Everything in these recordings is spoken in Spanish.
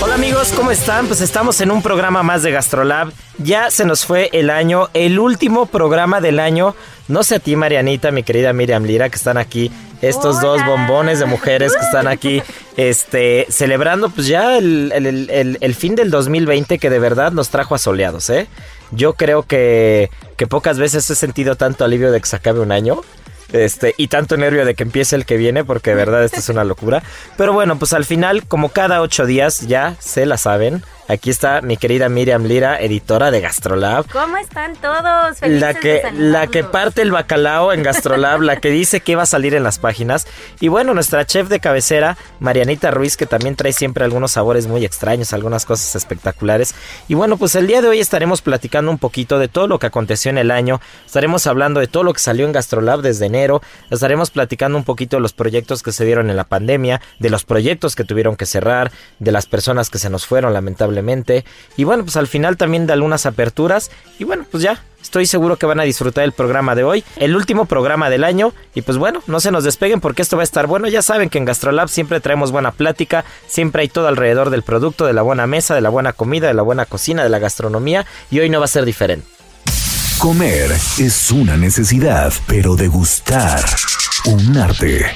Hola amigos, ¿cómo están? Pues estamos en un programa más de Gastrolab. Ya se nos fue el año, el último programa del año. No sé a ti, Marianita, mi querida Miriam Lira, que están aquí. Estos dos bombones de mujeres que están aquí, este, celebrando pues ya el, el, fin del 2020 que de verdad nos trajo asoleados, ¿eh? Yo creo que, que pocas veces he sentido tanto alivio de que se acabe un año. Este, y tanto nervio de que empiece el que viene, porque de verdad esto es una locura. Pero bueno, pues al final, como cada ocho días, ya se la saben. Aquí está mi querida Miriam Lira, editora de Gastrolab. ¿Cómo están todos? Felices la que, la que parte el bacalao en Gastrolab, la que dice que va a salir en las páginas. Y bueno, nuestra chef de cabecera, Marianita Ruiz, que también trae siempre algunos sabores muy extraños, algunas cosas espectaculares. Y bueno, pues el día de hoy estaremos platicando un poquito de todo lo que aconteció en el año. Estaremos hablando de todo lo que salió en Gastrolab desde enero. Estaremos platicando un poquito de los proyectos que se dieron en la pandemia, de los proyectos que tuvieron que cerrar, de las personas que se nos fueron lamentablemente y bueno, pues al final también de algunas aperturas. Y bueno, pues ya, Estoy seguro que van a disfrutar el programa de hoy, el último programa del año. Y pues bueno, no se nos despeguen porque esto va a estar bueno. Ya saben que en Gastrolab siempre traemos buena plática, siempre hay todo alrededor del producto, de la buena mesa, de la buena comida, de la buena cocina, de la gastronomía. Y hoy no va a ser diferente. Comer es una necesidad, pero degustar un arte.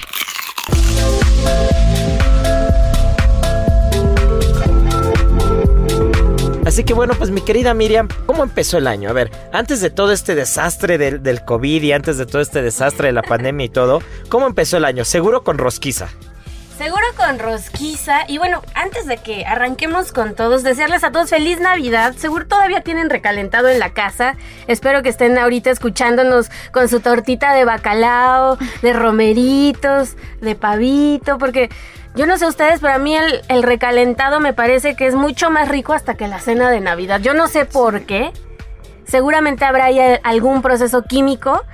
Así que bueno, pues mi querida Miriam, ¿cómo empezó el año? A ver, antes de todo este desastre del, del COVID y antes de todo este desastre de la pandemia y todo, ¿cómo empezó el año? Seguro con rosquiza. Seguro con rosquiza. Y bueno, antes de que arranquemos con todos, desearles a todos feliz Navidad. Seguro todavía tienen recalentado en la casa. Espero que estén ahorita escuchándonos con su tortita de bacalao, de romeritos, de pavito, porque yo no sé ustedes, pero a mí el, recalentado me parece que es mucho más rico hasta que la cena de Navidad. Yo no sé por qué. Seguramente habrá ahí algún proceso químico,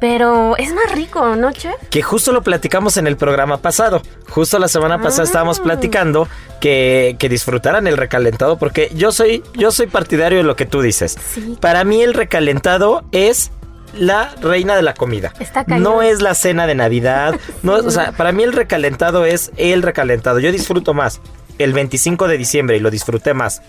pero es más rico, ¿no, chef? Que justo lo platicamos en el programa pasado. Justo la semana pasada ah. estábamos platicando que, que, disfrutaran el recalentado, porque yo soy, yo soy partidario de lo que tú dices. Para mí el recalentado es la reina de la comida. no es la cena de Navidad. No, o sea, para mí el recalentado es el recalentado. Yo disfruto más el 25 de diciembre y lo disfruté más.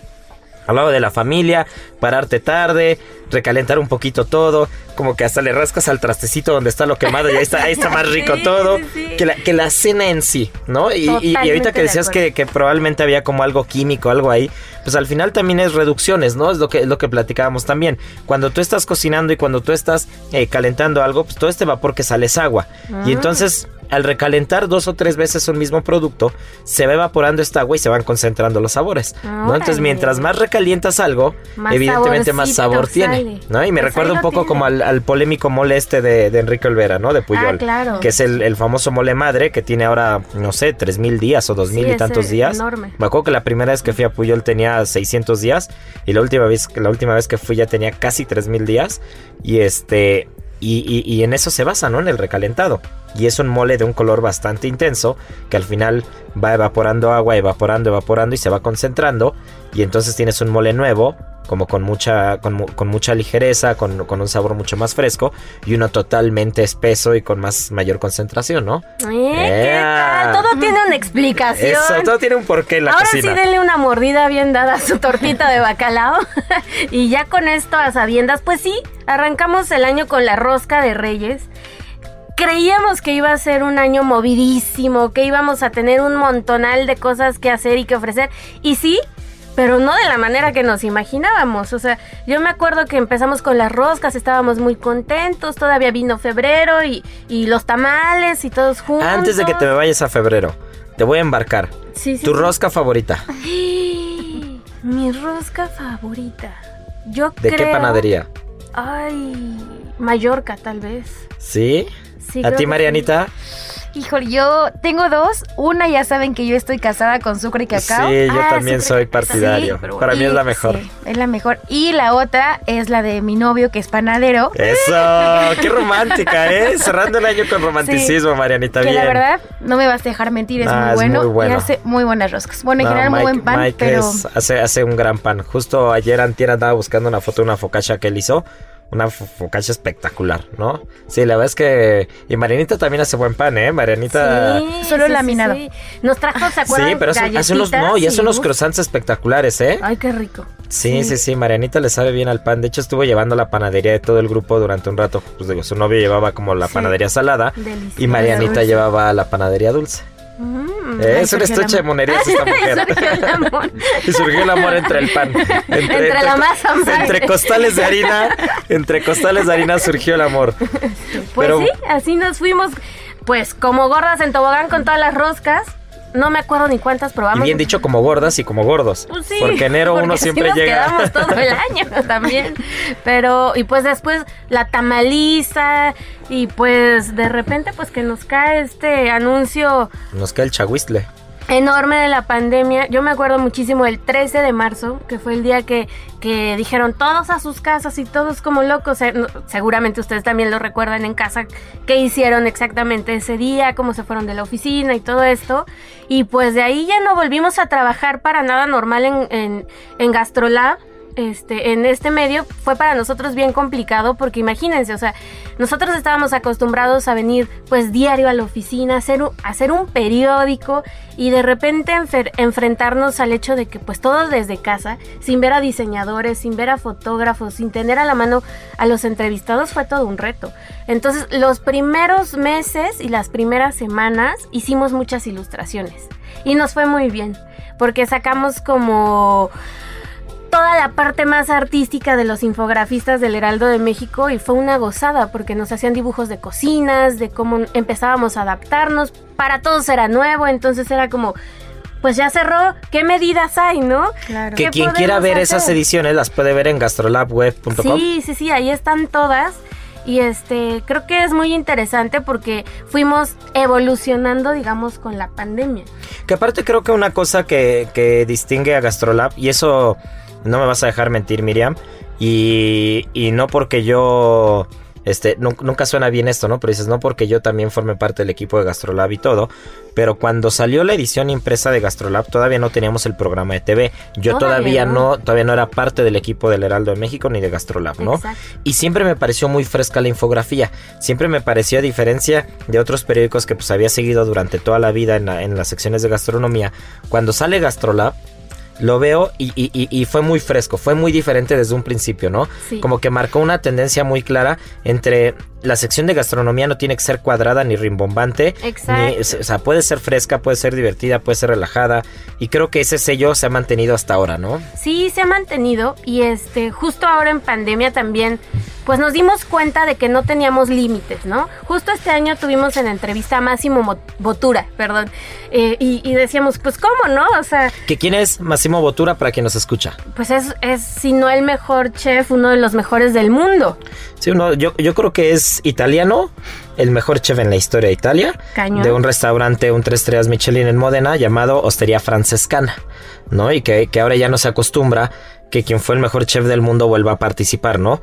Al lado de la familia, pararte tarde, recalentar un poquito todo, como que hasta le rascas al trastecito donde está lo quemado y ahí está, ahí está más rico todo Que, la, que la cena en sí, ¿no? Y, ahorita que decías que, probablemente había como algo químico, algo ahí, pues al final también es reducciones, ¿no? Es lo que, es lo que platicábamos también. Cuando tú estás cocinando y cuando tú estás eh, calentando algo, pues todo este vapor que sale es agua. Y ah. entonces al recalentar dos o tres veces un mismo producto, se va evaporando esta agua y se van concentrando los sabores. ¿no? Entonces, mientras más recalientas algo, Más evidentemente más sabor tiene. ¿no? Y me Pues recuerda un poco tiene. como al, al polémico mole este de, de Enrique Olvera, ¿no? De Puyol. Ah, claro. Que es el, el famoso mole madre que tiene ahora, no sé, tres mil días o dos mil Sí, y tantos días. enorme. Me acuerdo que la primera vez que fui a Puyol tenía 600 días y la última vez, la última vez que fui ya tenía casi 3000 días y este y, en eso se basa, ¿no? En el recalentado. Y es un mole de un color bastante intenso que al final va evaporando agua, evaporando, evaporando y se va concentrando y entonces tienes un mole nuevo como con mucha con, con mucha ligereza, con, con un sabor mucho más fresco y uno totalmente espeso y con más mayor concentración, ¿no? ¿Eh? ¿Qué tal? Todo tiene una explicación. Eso, todo tiene un porqué en la Ahora cocina. sí denle una mordida bien dada a su tortita de bacalao. y ya con esto a sabiendas, pues sí, arrancamos el año con la rosca de Reyes. Creíamos que iba a ser un año movidísimo, que íbamos a tener un montonal de cosas que hacer y que ofrecer. Y sí, pero no de la manera que nos imaginábamos. O sea, yo me acuerdo que empezamos con las roscas, estábamos muy contentos, todavía vino febrero y, y los tamales y todos juntos. Antes de que te me vayas a febrero, te voy a embarcar. Sí, sí, tu sí. rosca favorita. Mi rosca favorita. Yo ¿De creo... qué panadería? Ay, Mallorca tal vez. ¿Sí? Sí, ¿A ti, que Marianita? Híjole, yo tengo dos. Una ya saben que yo estoy casada con Sucre y Cacao. Sí, yo Ah, también sí, soy partidario. sí, Para mí Y- es la mejor. sí, es la mejor. Y la otra es la de mi novio, que es panadero. Eso, qué romántica, ¿eh? Cerrando el año con romanticismo, Marianita. que bien. la verdad, no me vas a dejar mentir, es, Ah, muy, es bueno, muy bueno. y hace muy buenas roscas. Bueno, en No, general muy Mike- buen pan, Mike pero es- hace, hace un gran pan. Justo ayer antier andaba buscando una foto de una focacha que él hizo. Una fo- focacha espectacular, ¿no? Sí, la verdad es que... Y Marianita también hace buen pan, ¿eh? Marianita... Sí, Solo sí, laminado. sí, sí. Nos trajo, ¿se acuerdan? Sí, pero hace, hace unos... No, y hace unos croissants espectaculares, ¿eh? Ay, qué rico. Sí, sí, sí, Marianita le sabe bien al pan. De hecho, estuvo llevando la panadería de todo el grupo durante un rato. Pues digo, su novio llevaba como la Sí. panadería salada Delicioso. y Marianita llevaba la panadería dulce. Mm. Eh, es un surgió el estuche de monerías esta mujer. Surgió el amor. y surgió el amor entre el pan. Entre la masa madre. Entre costales de harina, entre costales de harina surgió el amor. Pues Pero- sí, así nos fuimos, pues como gordas en tobogán con todas las roscas. No me acuerdo ni cuántas Y probamos. bien dicho como gordas y como gordos. Pues sí, porque enero porque uno siempre nos llega. quedamos todo el año también. Pero, y pues después la tamaliza, y pues de repente, pues que nos cae este anuncio Nos cae el chahuistle. Enorme de la pandemia. Yo me acuerdo muchísimo el 13 de marzo, que fue el día que, que dijeron todos a sus casas y todos como locos. No, seguramente ustedes también lo recuerdan en casa, qué hicieron exactamente ese día, cómo se fueron de la oficina y todo esto. Y pues de ahí ya no volvimos a trabajar para nada normal en, en, en. Este, en este medio fue para nosotros bien complicado porque imagínense, o sea, nosotros estábamos acostumbrados a venir pues diario a la oficina, hacer hacer un periódico y de repente enfrentarnos al hecho de que pues todos desde casa, sin ver a diseñadores, sin ver a fotógrafos, sin tener a la mano a los entrevistados fue todo un reto. Entonces los primeros meses y las primeras semanas hicimos muchas ilustraciones y nos fue muy bien porque sacamos como toda la parte más artística de los infografistas del Heraldo de México y fue una gozada porque nos hacían dibujos de cocinas, de cómo empezábamos a adaptarnos, para todos era nuevo, entonces era como, pues ya cerró, ¿qué medidas hay, no? Claro. Que ¿Qué quien quiera ver esas ediciones las puede ver en gastrolabweb.com. Sí, sí, sí, ahí están todas. Y este, creo que es muy interesante porque fuimos evolucionando, digamos, con la pandemia. Que aparte creo que una cosa que, que distingue a Gastrolab, y eso no me vas a dejar mentir, Miriam, y, y no porque yo... Este, nu- nunca suena bien esto, ¿no? Pero dices, no porque yo también formé parte del equipo de Gastrolab y todo. Pero cuando salió la edición impresa de Gastrolab, todavía no teníamos el programa de TV. Yo Todavía todavía, no. no. todavía no era parte del equipo del Heraldo de México ni de Gastrolab, ¿no? Exacto. Y siempre me pareció muy fresca la infografía. Siempre me pareció, a diferencia de otros periódicos que pues había seguido durante toda la vida en, la- en las secciones de gastronomía, cuando sale Gastrolab, lo veo y, y- y- fue muy fresco, fue muy diferente desde un principio, ¿no? Sí. Como que marcó una tendencia muy clara entre la sección de gastronomía no tiene que ser cuadrada ni rimbombante, Exacto. ni- o sea, puede ser fresca, puede ser divertida, puede ser relajada y creo que ese sello se ha mantenido hasta ahora, ¿no? Sí, se ha mantenido y este, justo ahora en pandemia también pues nos dimos cuenta de que no teníamos límites, ¿no? Justo este año tuvimos en entrevista a Máximo Mo- Botura, perdón, eh, y, y decíamos, pues cómo, ¿no? O sea, ¿Que ¿Quién es Massimo Bottura para quien nos escucha? pues es, es si no el mejor chef, uno de los mejores del mundo. Sí, uno, yo, yo creo que es italiano, el mejor chef en la historia de Italia, Cañón. de un restaurante, un tres estrellas Michelin en Módena llamado Hostería Francescana, ¿no? Y que, que ahora ya no se acostumbra que quien fue el mejor chef del mundo vuelva a participar, ¿no?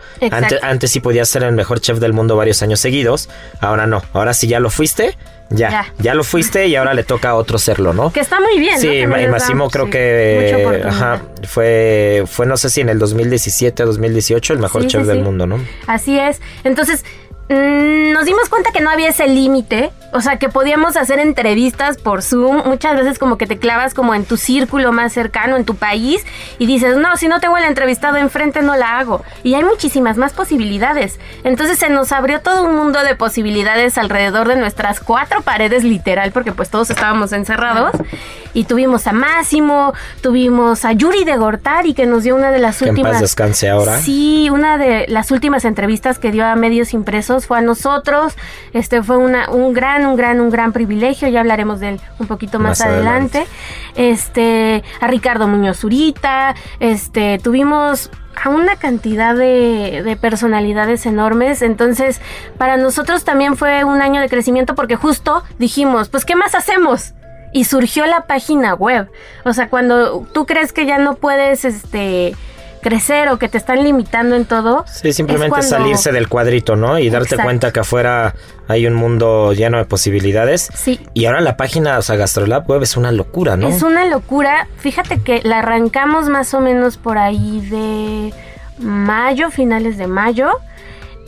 Antes, sí podías ser el mejor chef del mundo varios años seguidos, ahora no, ahora si ya lo fuiste, ya, ya, Ya. lo fuiste y ahora le toca a otro serlo, ¿no? Que está muy bien. Sí, Massimo creo sí, que ajá, fue, fue no sé si en el 2017 o 2018 el mejor Sí, chef sí, del sí. mundo, ¿no? Así es. Entonces, nos dimos cuenta que no había ese límite. O sea, que podíamos hacer entrevistas por Zoom. Muchas veces como que te clavas como en tu círculo más cercano, en tu país, y dices, no, si no tengo el entrevistado enfrente, no la hago. Y hay muchísimas más posibilidades. Entonces se nos abrió todo un mundo de posibilidades alrededor de nuestras cuatro paredes, literal, porque pues todos estábamos encerrados. Y tuvimos a Máximo, tuvimos a Yuri de Gortari, que nos dio una de las Que en últimas... paz descanse ahora. Sí, una de las últimas entrevistas que dio a medios impresos fue a nosotros. Este fue una, un gran, un gran, un gran privilegio. Ya hablaremos de él un poquito más, Más adelante. adelante. Este, a Ricardo Muñoz Zurita. Este, tuvimos a una cantidad de, de personalidades enormes. Entonces, para nosotros también fue un año de crecimiento porque justo dijimos, pues, ¿qué más hacemos? Y surgió la página web. O sea, cuando tú crees que ya no puedes, este crecer o que te están limitando en todo. Sí, simplemente cuando- salirse del cuadrito, ¿no? Y darte Exacto. cuenta que afuera hay un mundo lleno de posibilidades. Sí. Y ahora la página, o sea, Gastrolab Web es una locura, ¿no? Es una locura. Fíjate que la arrancamos más o menos por ahí de mayo, finales de mayo.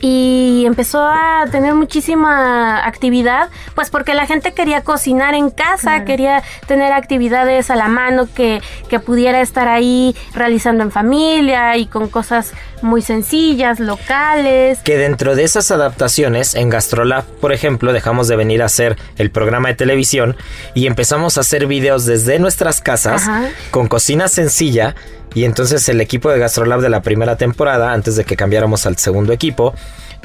Y empezó a tener muchísima actividad, pues porque la gente quería cocinar en casa, quería tener actividades a la mano que, que pudiera estar ahí realizando en familia y con cosas muy sencillas, locales. Que dentro de esas adaptaciones, en Gastrolab, por ejemplo, dejamos de venir a hacer el programa de televisión y empezamos a hacer videos desde nuestras casas Ajá. con cocina sencilla. Y entonces el equipo de Gastrolab de la primera temporada, antes de que cambiáramos al segundo equipo,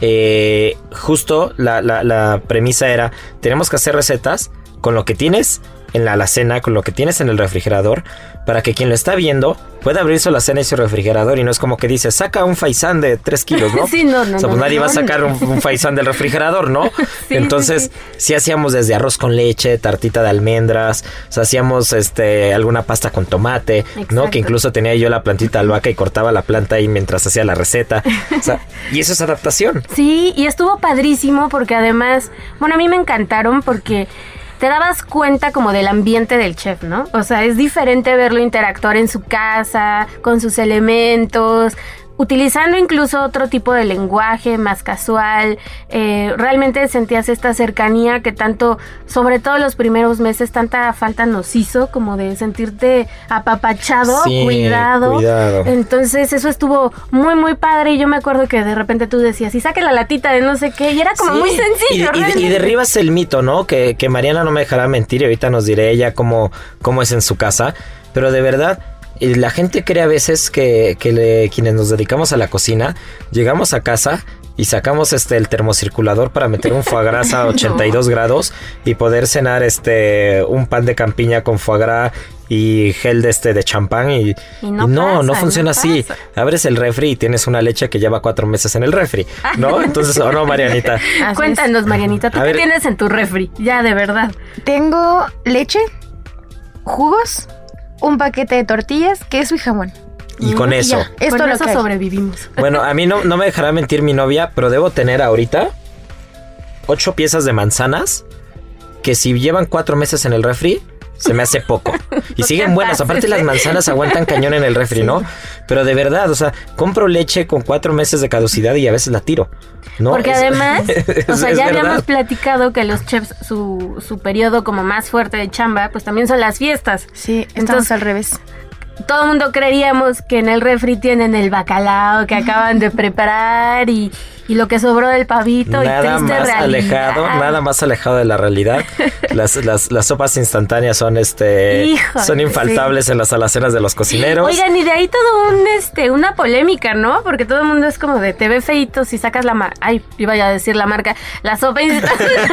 eh, justo la, la- la premisa era, tenemos que hacer recetas con lo que tienes en la alacena, con lo que tienes en el refrigerador, para que quien lo está viendo pueda abrir su alacena y su refrigerador y no es como que dice, saca un faisán de 3 kilos, ¿no? Sí, no, no, O sea, pues no, nadie va a sacar un, un faisán del refrigerador, ¿no? Sí, Entonces, sí, sí, hacíamos desde arroz con leche, tartita de almendras, o sea, hacíamos este alguna pasta con tomate, ¿no? Que incluso tenía yo la plantita de albahaca y cortaba la planta ahí mientras hacía la receta. O sea, y eso es adaptación. Sí, y estuvo padrísimo porque además, bueno, a mí me encantaron porque te dabas cuenta como del ambiente del chef, ¿no? O sea, es diferente verlo interactuar en su casa, con sus elementos, utilizando incluso otro tipo de lenguaje más casual. Eh, realmente sentías esta cercanía que tanto, sobre todo los primeros meses, tanta falta nos hizo, como de sentirte apapachado, Sí, cuidado. cuidado. Entonces eso estuvo muy muy padre y yo me acuerdo que de repente tú decías, y saque la latita de no sé qué, y era como Sí, muy sencillo. y- derribas el mito, ¿no? Que, que Mariana no me dejará mentir y ahorita nos diré ella cómo, cómo es en su casa. Pero de verdad, eh, la gente cree a veces que, que le- quienes nos dedicamos a la cocina, llegamos a casa y sacamos este el termocirculador para meter un foie gras a 82 grados y poder cenar este un pan de campiña con foie gras y gel de este de champán y, Y no y no, pasa, no funciona no así. pasa. Abres el refri y tienes una leche que lleva cuatro meses en el refri, ¿no? Entonces, ¿o no, Marianita? Así Cuéntanos, Marianita, ¿tú A qué ver. tienes en tu refri? Ya, de verdad. Tengo leche, jugos, un paquete de tortillas, queso y jamón. Y con Y eso. ya, Es con lo eso que hay. sobrevivimos. Bueno, a mí no, no me dejará mentir mi novia, pero debo tener ahorita ocho piezas de manzanas que si llevan cuatro meses en el refri, se me hace poco. Y siguen buenas. Aparte las manzanas aguantan cañón en el refri, ¿no? Pero de verdad, o sea, compro leche con cuatro meses de caducidad y a veces la tiro. ¿no? Porque Es- además, o sea, ya verdad. habíamos platicado que los chefs, su, su periodo como más fuerte de chamba, pues también son las fiestas. Sí, Entonces- al revés. Todo el mundo creíamos que en el refri tienen el bacalao que acaban de preparar y, y lo que sobró del pavito nada y triste más realidad. alejado, nada más alejado de la realidad. las, las, las sopas instantáneas son este Híjole, son infaltables en las alacenas de los cocineros. Oigan, y de ahí todo un este una polémica, ¿no? Porque todo el mundo es como de te ve feito si sacas la. Ay, iba ya a decir la marca, la sopa instantánea.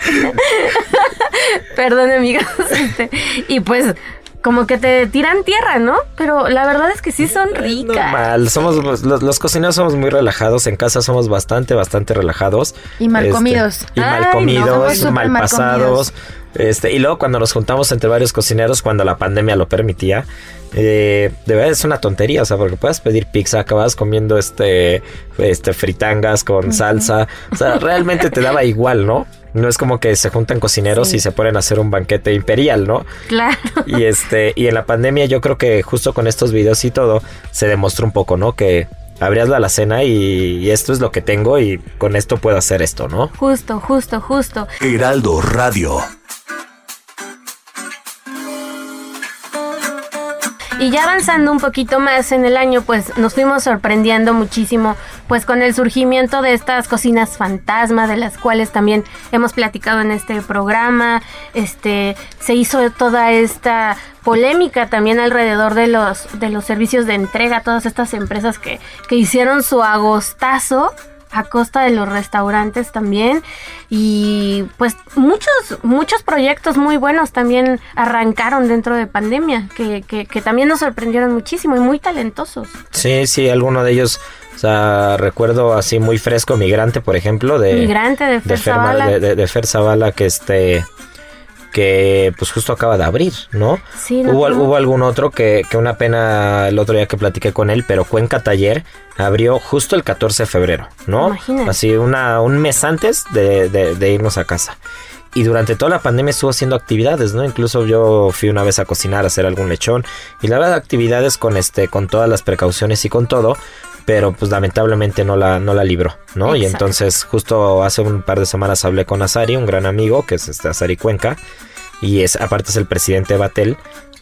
Perdón, amigos. Este, y pues como que te tiran tierra, ¿no? Pero la verdad es que sí son ricas. normal, somos los, los cocineros somos muy relajados, en casa somos bastante, bastante relajados. Y mal Este, comidos. Y Ay, mal comidos, mal pasados. Este, y luego cuando nos juntamos entre varios cocineros, cuando la pandemia lo permitía, eh, de verdad es una tontería, o sea, porque puedes pedir pizza, acabas comiendo este, este fritangas con salsa, o sea, realmente te daba igual, ¿no? No es como que se juntan cocineros y se ponen a hacer un banquete imperial, ¿no? Claro. Y este, y en la pandemia yo creo que justo con estos videos y todo, se demostró un poco, ¿no? Que abrías la alacena y, y esto es lo que tengo y con esto puedo hacer esto, ¿no? Justo, justo, justo. Heraldo Radio. Y ya avanzando un poquito más en el año, pues nos fuimos sorprendiendo muchísimo, pues con el surgimiento de estas cocinas fantasma, de las cuales también hemos platicado en este programa. Este, se hizo toda esta polémica también alrededor de los, de los servicios de entrega, todas estas empresas que, que hicieron su agostazo a costa de los restaurantes también y pues muchos muchos proyectos muy buenos también arrancaron dentro de pandemia que, que, que también nos sorprendieron muchísimo y muy talentosos Sí, sí, alguno de ellos, o sea, recuerdo así muy fresco, Migrante, por ejemplo, de... Migrante de Fer Fer Ma- Zavala. de, de- de Fer Zavala, que este que pues justo acaba de abrir, ¿no? Sí, no, hubo, no. hubo algún otro que, que una pena el otro día que platiqué con él, pero Cuenca Taller abrió justo el 14 de febrero, ¿no? Imagínate. Así una, un mes antes de, de- de irnos a casa. Y durante toda la pandemia estuvo haciendo actividades, ¿no? Incluso yo fui una vez a cocinar, a hacer algún lechón. Y la verdad, actividades con este, con todas las precauciones y con todo. Pero pues lamentablemente no la, no la libró, ¿no? Y entonces justo hace un par de semanas hablé con Azari, un gran amigo, que es este Azari Cuenca. Y es, aparte es el presidente de Batel.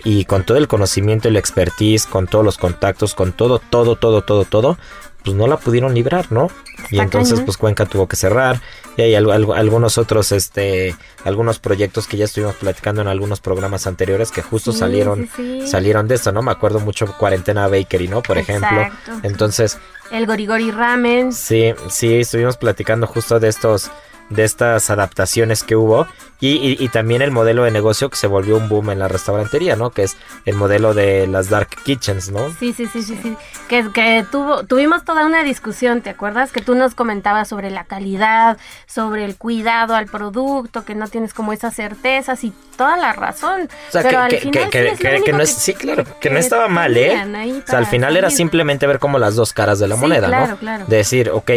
Y con todo el conocimiento y la expertise, con todos los contactos, con todo, todo, todo, todo, todo, pues no la pudieron librar, ¿no? Y entonces pues Cuenca tuvo que cerrar. Y hay algunos otros, este, algunos proyectos que ya estuvimos platicando en algunos programas anteriores que justo Sí, salieron, sí, sí. salieron de esto, ¿no? Me acuerdo mucho Cuarentena Bakery, ¿no? Por ejemplo. Exacto. Entonces, el gorigori ramen Sí, sí, estuvimos platicando justo de estos, de estas adaptaciones que hubo y, y- y también el modelo de negocio que se volvió un boom en la restaurantería, ¿no? Que es el modelo de las dark kitchens, ¿no? Sí, sí, sí, sí, sí. Que, que tuvo, tuvimos toda una discusión, ¿te acuerdas? Que tú nos comentabas sobre la calidad, sobre el cuidado al producto, que no tienes como esas certezas y toda la razón. O sea, Pero que, al que- final que- sí que- es lo que- que único no es, sí, claro, que, no estaba mal, ¿eh? O sea, al final era simplemente ver como las dos caras de la Sí, moneda, claro, ¿no? claro. De decir, ok,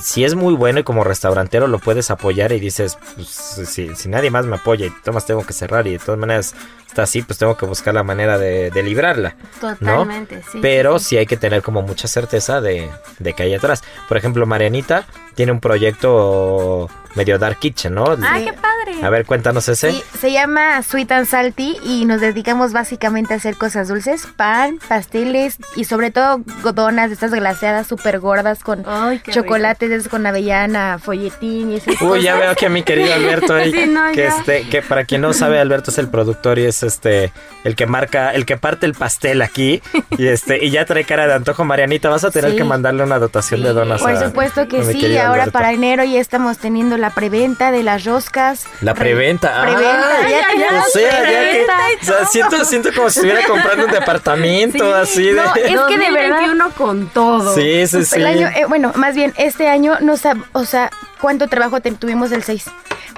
si es muy bueno y como restaurantero lo puedes apoyar y dices, pues si, si nadie más me apoya y tomas tengo que cerrar y de todas maneras está así, pues tengo que buscar la manera de, de librarla. Totalmente, sí. Pero sí, sí hay que tener como mucha certeza de, de que hay atrás. Por ejemplo, Marianita tiene un proyecto medio Dark Kitchen, ¿no? Ah, Sí. qué padre. A ver, cuéntanos ese. Sí, se llama Sweet and Salty y nos dedicamos básicamente a hacer cosas dulces, pan, pasteles y sobre todo donas de estas glaseadas súper gordas con Ay, chocolates esos con avellana, folletín y esas Uy, ya cosas. veo que a mi querido Alberto, ahí, Sí, no, que ya. este, que para quien no sabe, Alberto es el productor y es este el que marca, el que parte el pastel aquí y este y ya trae cara de antojo. Marianita, vas a tener Sí. que mandarle una dotación de donas. Por a- supuesto que a mi sí, ahora Alberto. para enero ya estamos teniendo la preventa de las roscas. La preventa. Preventa, Ah, ya tenemos o sea, ya que, o sea, siento, siento como si estuviera comprando un departamento así de. no, es que de verdad- 2021 con todo. Sí, sí, sí. El año, eh, bueno, más bien este año no sab, o sea, cuánto trabajo te- tuvimos el 6.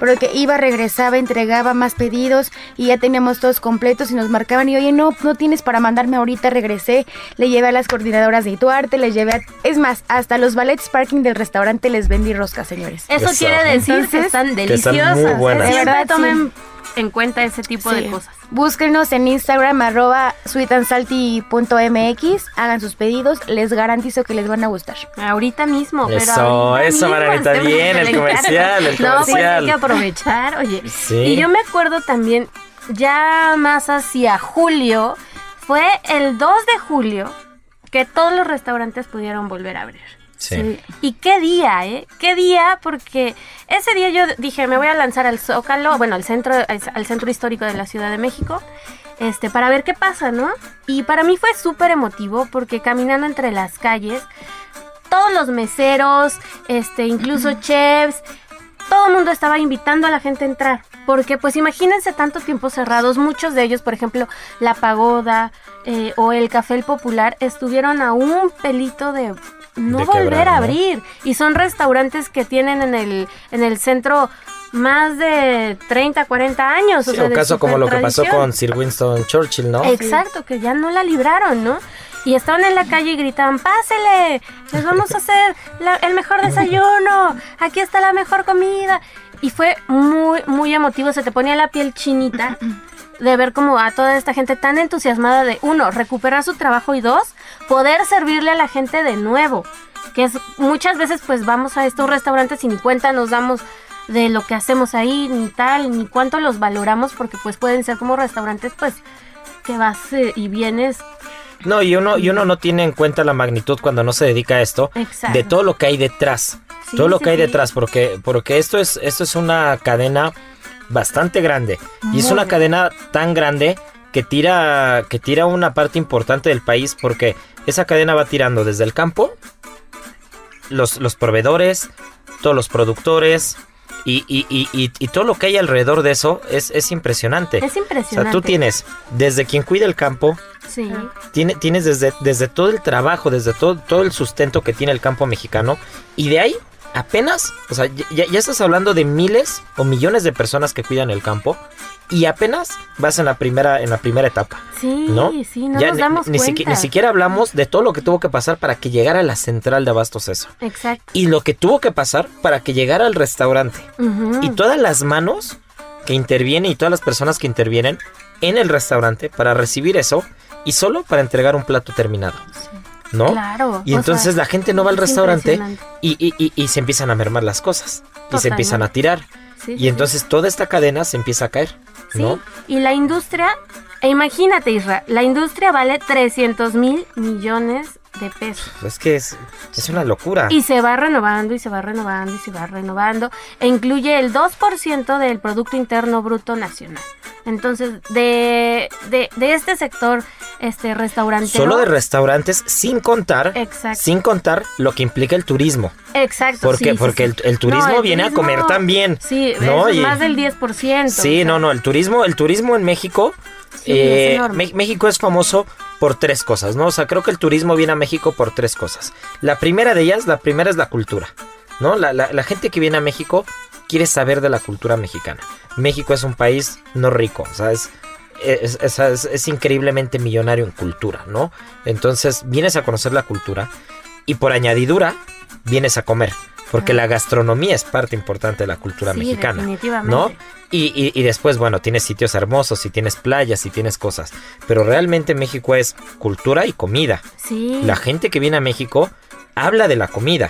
Pero que iba, regresaba, entregaba más pedidos y ya teníamos todos completos y nos marcaban y oye, no, no tienes para mandarme ahorita, regresé, le llevé a las coordinadoras de Ituarte, les llevé a, es más, hasta los ballets parking del restaurante les vendí roscas, señores. Eso Eso. quiere decir que Entonces, están que están deliciosas. muy buenas. De verdad, tomen en cuenta ese tipo de cosas. Búsquenos en Instagram arroba sweetandsalty.mx, hagan sus pedidos, les garantizo que les van a gustar. Ahorita mismo, pero Eso, ahorita eso, hacemos bien, el comercial, el No, pues comercial. hay que aprovechar, oye. Sí. Y yo me acuerdo también, ya más hacia julio, fue el 2 de julio que todos los restaurantes pudieron volver a abrir. Sí. Y qué día, ¿eh? Qué día, porque ese día yo dije, me voy a lanzar al Zócalo, bueno, al centro, al centro histórico de la Ciudad de México, este, para ver qué pasa, ¿no? Y para mí fue súper emotivo porque caminando entre las calles, todos los meseros, este, incluso chefs, todo el mundo estaba invitando a la gente a entrar. Porque pues imagínense tanto tiempo cerrados, muchos de ellos, por ejemplo, la pagoda eh, o el café el popular, estuvieron a un pelito de no volver a ¿no? abrir. Y son restaurantes que tienen en el, en el centro más de 30, 40 años. o Sí, sea, caso como lo que pasó con Sir Winston Churchill, ¿no? Exacto, que ya no la libraron, ¿no? Y estaban en la calle y gritaban, pásele, les vamos a hacer la- el mejor desayuno, aquí está la mejor comida. Y fue muy, muy emotivo, se te ponía la piel chinita de ver como a toda esta gente tan entusiasmada de, uno, recuperar su trabajo y dos, poder servirle a la gente de nuevo. Que es muchas veces pues vamos a estos restaurantes y ni cuenta nos damos de lo que hacemos ahí, ni tal, ni cuánto los valoramos, porque pues pueden ser como restaurantes pues que vas eh, y vienes. No, y uno, y uno no tiene en cuenta la magnitud cuando no se dedica a esto Exacto. de todo lo que hay detrás. Sí, todo lo sí, que hay sí. detrás, porque, porque esto es, esto es una cadena bastante grande. y es una cadena tan grande que tira, que tira una parte importante del país, porque esa cadena va tirando desde el campo, los, los proveedores, todos los productores. Y, y- y- todo lo que hay alrededor de eso es, es impresionante. Es O sea, impresionante. tú tienes desde quien cuida el campo, Sí. tiene, tienes desde, desde todo el trabajo, desde todo, todo el sustento que tiene el campo mexicano. Y de ahí, apenas, o sea, ya, ya estás hablando de miles o millones de personas que cuidan el campo. Y apenas vas en la primera, en la primera etapa. Sí, ¿No? sí, no Ya nos ni- damos ni, cuenta. siqui- ni siquiera hablamos de todo lo que tuvo que pasar para que llegara a la central de abastos eso. Exacto. Y lo que tuvo que pasar para que llegara al restaurante. Y todas las manos que intervienen y todas las personas que intervienen en el restaurante para recibir eso y solo para entregar un plato terminado. ¿No? Claro. Y entonces sea, la gente no va al es restaurante y, y- y- y se empiezan a mermar las cosas. Y se empiezan a tirar. Sí, sí, Y sí. entonces toda esta cadena se empieza a caer. Sí, ¿No? y la industria, e imagínate Isra, la industria vale 300 mil millones de pesos. Es que es, es una locura. Y se va renovando y se va renovando y se va renovando. E incluye el 2% del Producto Interno Bruto Nacional. Entonces, de, de, de este sector este restaurantero. Solo de restaurantes sin contar, Exacto. sin contar lo que implica el turismo. Exacto. Sí, sí, porque sí. El, el turismo No, el viene a comer también. Sí, ¿no? es Y- más del 10%. Sí, o sea, no, no, el turismo, el turismo en México, Sí, eh, es México es famoso por tres cosas, ¿no? O sea, creo que el turismo viene a México por tres cosas. La primera de ellas, la primera es la cultura, ¿no? La, la- la gente que viene a México quiere saber de la cultura mexicana. México es un país no rico, o sea, es, es, es- es- es increíblemente millonario en cultura, ¿no? Entonces, vienes a conocer la cultura y por añadidura, vienes a comer. Porque la gastronomía es parte importante de la cultura Sí, mexicana. definitivamente. ¿No? Y, y- y después, bueno, tienes sitios hermosos y tienes playas y tienes cosas. Pero realmente México es cultura y comida. Sí. La gente que viene a México habla de la comida.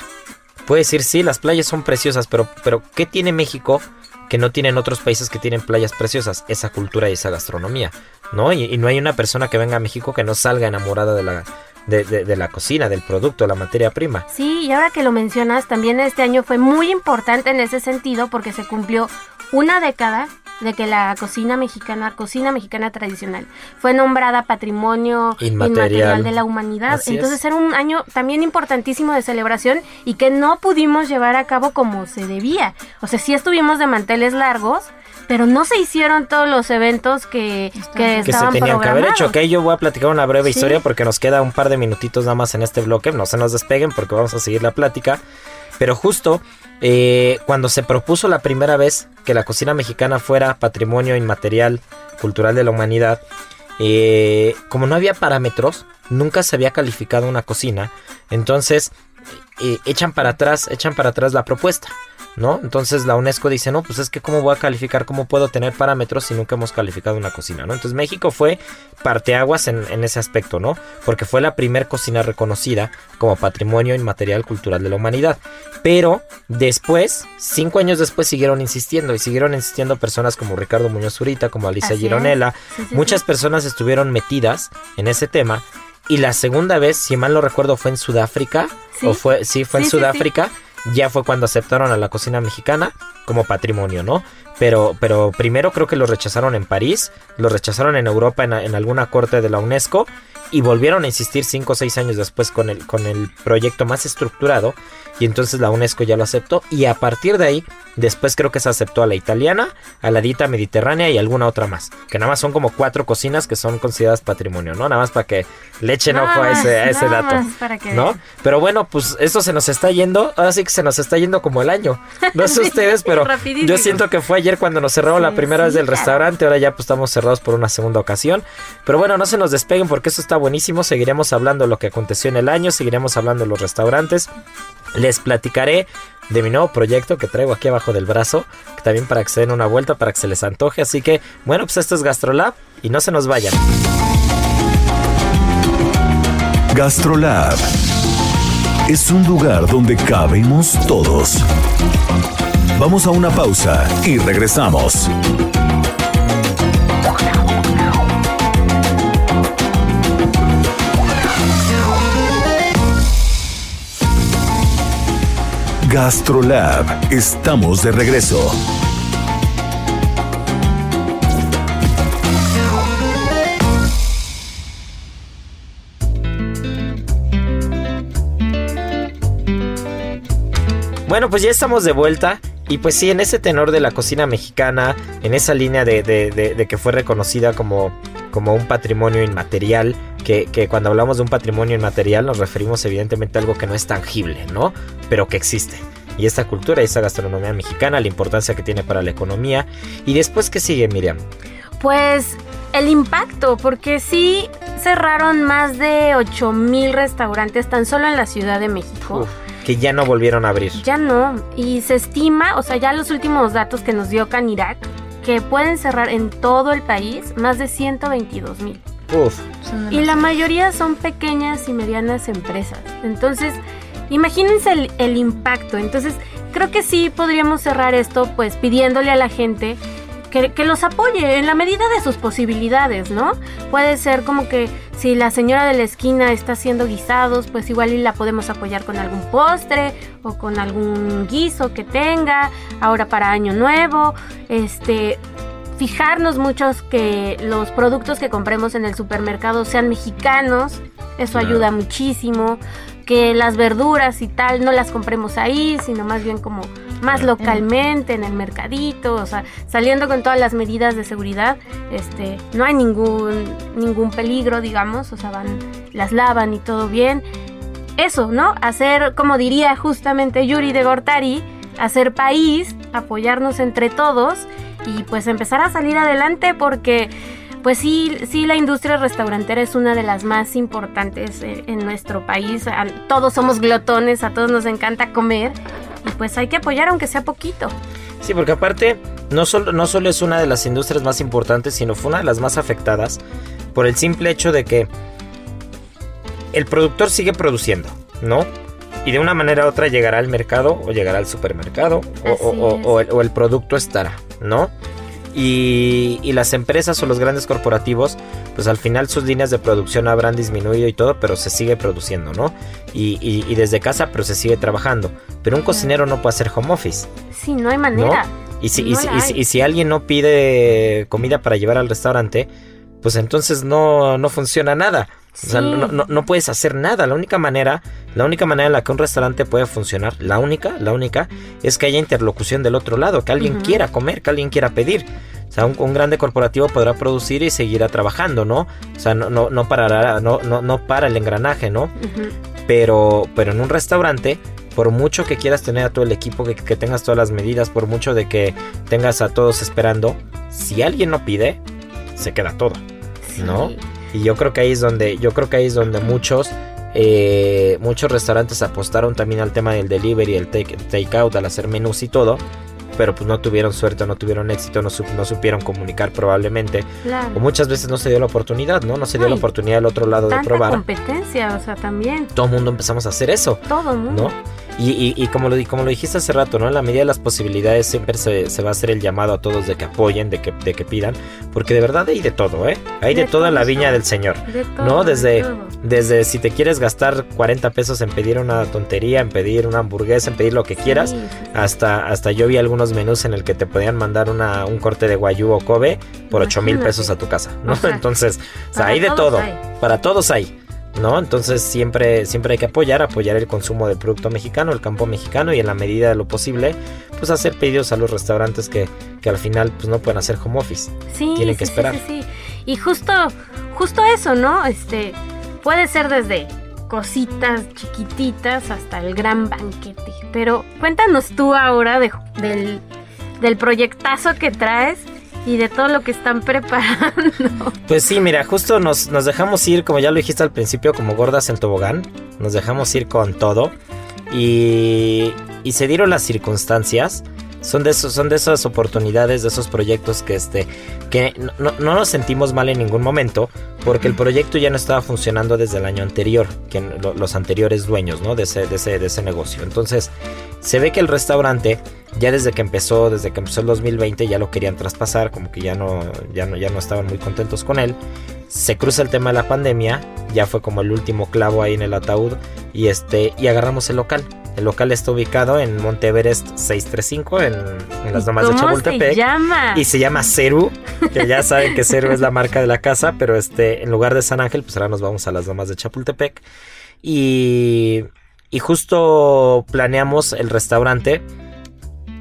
Puede decir, sí, las playas son preciosas, pero, pero ¿qué tiene México que no tienen otros países que tienen playas preciosas? Esa cultura y esa gastronomía, ¿no? Y, y no hay una persona que venga a México que no salga enamorada de la, de, de- de la cocina, del producto, la materia prima. Sí, y ahora que lo mencionas, también este año fue muy importante en ese sentido porque se cumplió una década de que la cocina mexicana, cocina mexicana tradicional, fue nombrada Patrimonio Inmaterial. de la Humanidad. Así es. Entonces era un año también importantísimo de celebración y que no pudimos llevar a cabo como se debía. O sea, sí estuvimos de manteles largos, pero no se hicieron todos los eventos que, que, que se tenían que haber hecho. Ok, yo voy a platicar una breve Sí. historia porque nos queda un par de minutitos nada más en este bloque. No se nos despeguen porque vamos a seguir la plática. Pero justo eh, cuando se propuso la primera vez que la cocina mexicana fuera patrimonio inmaterial cultural de la humanidad, eh, como no había parámetros, nunca se había calificado una cocina. Entonces eh, echan para atrás, echan para atrás la propuesta. ¿No? Entonces la UNESCO dice, no, pues es que cómo voy a calificar, cómo puedo tener parámetros si nunca hemos calificado una cocina, ¿no? Entonces México fue parteaguas en, en ese aspecto, ¿no? Porque fue la primer cocina reconocida como patrimonio inmaterial cultural de la humanidad. Pero después, cinco años después, siguieron insistiendo y siguieron insistiendo personas como Ricardo Muñoz Zurita, como Alicia Así. Gironella. Sí, sí, Muchas sí. personas estuvieron metidas en ese tema. Y la segunda vez, si mal no recuerdo, fue en Sudáfrica. Sí. O fue, sí, fue en Sí, sí, sí. Sudáfrica. Ya fue cuando aceptaron a la cocina mexicana como patrimonio, ¿no? Pero, pero primero creo que lo rechazaron en París, lo rechazaron en Europa en, en alguna corte de la UNESCO y volvieron a insistir cinco o seis años después con el, con el proyecto más estructurado y entonces la UNESCO ya lo aceptó y a partir de ahí después creo que se aceptó a la italiana, a la dita mediterránea y alguna otra más, que nada más son como cuatro cocinas que son consideradas patrimonio, ¿no? Nada más para que le echen Nada ojo a ese, a ese dato. para que ¿No? Pero bueno, pues esto se nos está yendo, ahora sí que se nos está yendo como el año. No sé Sí, ustedes, pero yo siento que fue ayer cuando nos cerraron la Sí, primera vez del claro. restaurante, ahora ya pues estamos cerrados por una segunda ocasión. Pero bueno, no se nos despeguen porque esto está buenísimo, seguiremos hablando de lo que aconteció en el año, seguiremos hablando de los restaurantes. Les platicaré de mi nuevo proyecto que traigo aquí abajo del brazo, que también para que se den una vuelta, para que se les antoje. Así que, bueno, pues esto es Gastrolab y no se nos vayan. Gastrolab es un lugar donde cabemos todos. Vamos a una pausa y regresamos. Gastrolab, estamos de regreso. Bueno, pues ya estamos de vuelta. Y pues sí, en ese tenor de la cocina mexicana, en esa línea de, de- de- que fue reconocida como, como un patrimonio inmaterial, que, que cuando hablamos de un patrimonio inmaterial nos referimos evidentemente a algo que no es tangible, ¿no? Pero que existe. Y esta cultura y esta gastronomía mexicana, la importancia que tiene para la economía. Y después, ¿qué sigue, Miriam? Pues el impacto, porque sí cerraron más de 8 mil restaurantes tan solo en la Ciudad de México. Uf, que ya no volvieron a abrir. Ya no. Y se estima, o sea, ya los últimos datos que nos dio Canirac, que pueden cerrar en todo el país más de 122 mil. Uf, Y la mayoría son pequeñas y medianas empresas. Entonces, imagínense el, el impacto. Entonces, creo que sí podríamos cerrar esto pues pidiéndole a la gente que, que los apoye en la medida de sus posibilidades, ¿no? Puede ser como que si la señora de la esquina está haciendo guisados, pues igual y la podemos apoyar con algún postre o con algún guiso que tenga, ahora para año nuevo, este fijarnos muchos que los productos que compremos en el supermercado sean mexicanos, eso Claro. ayuda muchísimo, que las verduras y tal no las compremos ahí, sino más bien como más localmente en el mercadito, o sea, saliendo con todas las medidas de seguridad, este, no hay ningún ningún peligro, digamos, o sea, van las lavan y todo bien. Eso, ¿no? Hacer, como diría justamente Yuri de Gortari, hacer país, apoyarnos entre todos y pues empezar a salir adelante porque pues sí, sí la industria restaurantera es una de las más importantes en, en nuestro país. A- todos somos glotones, a todos nos encanta comer y pues hay que apoyar aunque sea poquito. Sí, porque aparte no solo, no solo es una de las industrias más importantes, sino fue una de las más afectadas por el simple hecho de que el productor sigue produciendo, ¿no? Y de una manera u otra llegará al mercado o llegará al supermercado o, o- el, o el producto estará, ¿no? Y, y las empresas o los grandes corporativos, pues al final sus líneas de producción habrán disminuido y todo, pero se sigue produciendo, ¿no? Y, y- y desde casa, pero se sigue trabajando. Pero un cocinero no puede hacer home office. Sí, no hay manera. Y si, y No si- la y si- hay. y si alguien no pide comida para llevar al restaurante, pues entonces no, no funciona nada. O sea, no, no- no puedes hacer nada. La única manera, la única manera en la que un restaurante puede funcionar, la única, la única, es que haya interlocución del otro lado, que alguien quiera comer, que alguien quiera pedir. O sea, un, un grande corporativo podrá producir y seguirá trabajando, ¿no? O sea, no, no, no parará, no, no, no para el engranaje, ¿no? Pero, pero en un restaurante, por mucho que quieras tener a todo el equipo, que, que tengas todas las medidas, por mucho de que tengas a todos esperando, si alguien no pide, se queda todo, ¿no? Sí. Y yo creo que ahí es donde, yo creo que ahí es donde muchos, eh, muchos restaurantes apostaron también al tema del delivery, el take, take out, al hacer menús y todo. Pero pues no tuvieron suerte, no tuvieron éxito, no, no supieron comunicar probablemente. Claro. O muchas veces no se dio la oportunidad, ¿no? No se dio la oportunidad al otro lado de probar. competencia, o sea, también Todo el mundo empezamos a hacer eso. todo el mundo. ¿no? Y, como, lo, como lo dijiste hace rato, ¿no? En la medida de las posibilidades siempre se, va a hacer el llamado a todos de que apoyen, de que, de que pidan, porque de verdad hay de todo, ¿eh? Hay de, toda la viña del Señor, ¿no? Desde, desde si te quieres gastar 40 pesos en pedir una tontería, en pedir una hamburguesa, en pedir lo que quieras, hasta, hasta yo vi algunos menús en el que te podían mandar una, un corte de guayú o kobe por 8 mil pesos a tu casa, ¿no? Entonces, hay de todo, para todos hay. ¿No? Entonces siempre, siempre hay que apoyar, apoyar el consumo del producto mexicano, el campo mexicano y en la medida de lo posible, pues hacer pedidos a los restaurantes que, que al final pues no pueden hacer home office. Sí, tienen que esperar. Sí, sí, Y justo, justo eso, ¿no? Este, puede ser desde cositas chiquititas hasta el gran banquete. Pero cuéntanos tú ahora de, del, del proyectazo que traes y de todo lo que están preparando. Pues sí, mira, justo nos, nos dejamos ir, como ya lo dijiste al principio, como gordas en tobogán. Nos dejamos ir con todo. Y, y se dieron las circunstancias. Son de, esos, son de esas oportunidades, de esos proyectos que, este, que no, no, nos sentimos mal en ningún momento, porque el proyecto ya no estaba funcionando desde el año anterior, que los anteriores dueños ¿no? de, ese, de, ese, de ese negocio. Entonces, se ve que el restaurante ya desde que empezó, desde que empezó el 2020 ya lo querían traspasar, como que ya no, ya no, ya no estaban muy contentos con él. Se cruza el tema de la pandemia, ya fue como el último clavo ahí en el ataúd y este y agarramos el local. El local está ubicado en Monte Everest 635 en, en las Domas de Chapultepec. Se llama? Y se llama Ceru, que ya saben que Ceru es la marca de la casa, pero este en lugar de San Ángel, pues ahora nos vamos a las Domas de Chapultepec. Y y justo planeamos el restaurante